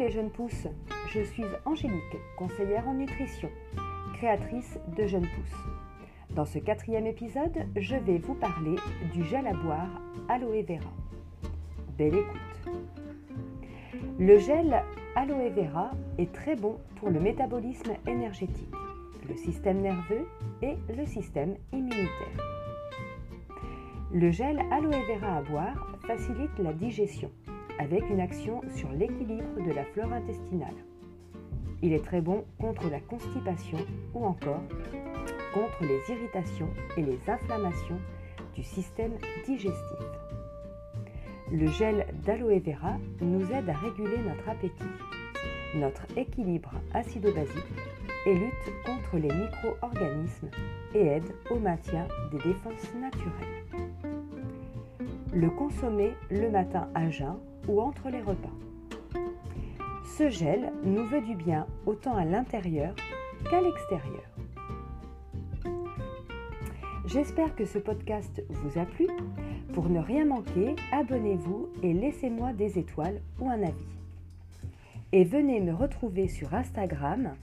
les jeunes pousses, je suis Angélique, conseillère en nutrition, créatrice de Jeunes Pousses. Dans ce quatrième épisode, je vais vous parler du gel à boire aloe vera. Belle écoute. Le gel aloe vera est très bon pour le métabolisme énergétique, le système nerveux et le système immunitaire. Le gel aloe vera à boire facilite la digestion avec une action sur l'équilibre de la flore intestinale. Il est très bon contre la constipation ou encore contre les irritations et les inflammations du système digestif. Le gel d'aloe vera nous aide à réguler notre appétit, notre équilibre acido-basique et lutte contre les micro-organismes et aide au maintien des défenses naturelles. Le consommer le matin à jeun ou entre les repas. Ce gel nous veut du bien autant à l'intérieur qu'à l'extérieur. J'espère que ce podcast vous a plu. Pour ne rien manquer, abonnez-vous et laissez-moi des étoiles ou un avis. Et venez me retrouver sur Instagram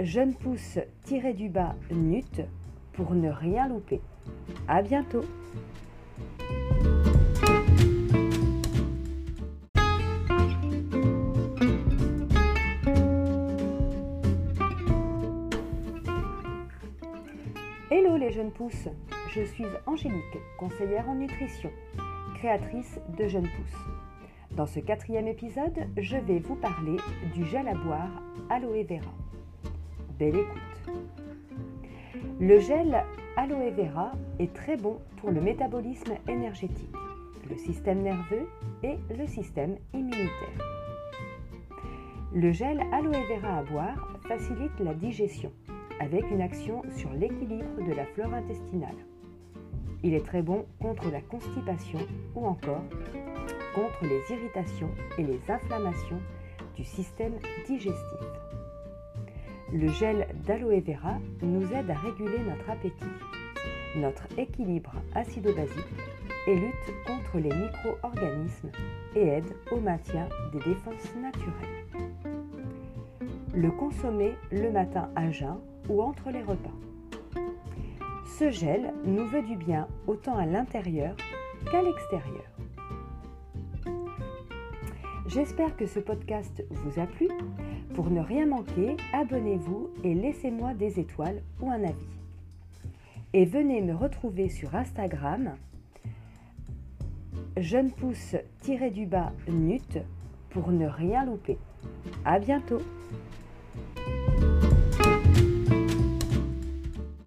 jeune pousse-du-bas nut pour ne rien louper. À bientôt! Hello les jeunes pousses, je suis Angélique, conseillère en nutrition, créatrice de Jeunes Pousses. Dans ce quatrième épisode, je vais vous parler du gel à boire aloe vera. Belle écoute. Le gel aloe vera est très bon pour le métabolisme énergétique, le système nerveux et le système immunitaire. Le gel aloe vera à boire facilite la digestion avec une action sur l'équilibre de la flore intestinale. Il est très bon contre la constipation ou encore contre les irritations et les inflammations du système digestif. Le gel d'aloe vera nous aide à réguler notre appétit, notre équilibre acido-basique et lutte contre les micro-organismes et aide au maintien des défenses naturelles. Le consommer le matin à jeun ou entre les repas. Ce gel nous veut du bien autant à l'intérieur qu'à l'extérieur. J'espère que ce podcast vous a plu. Pour ne rien manquer, abonnez-vous et laissez-moi des étoiles ou un avis. Et venez me retrouver sur Instagram jeune pousse-du-bas nut pour ne rien louper. À bientôt!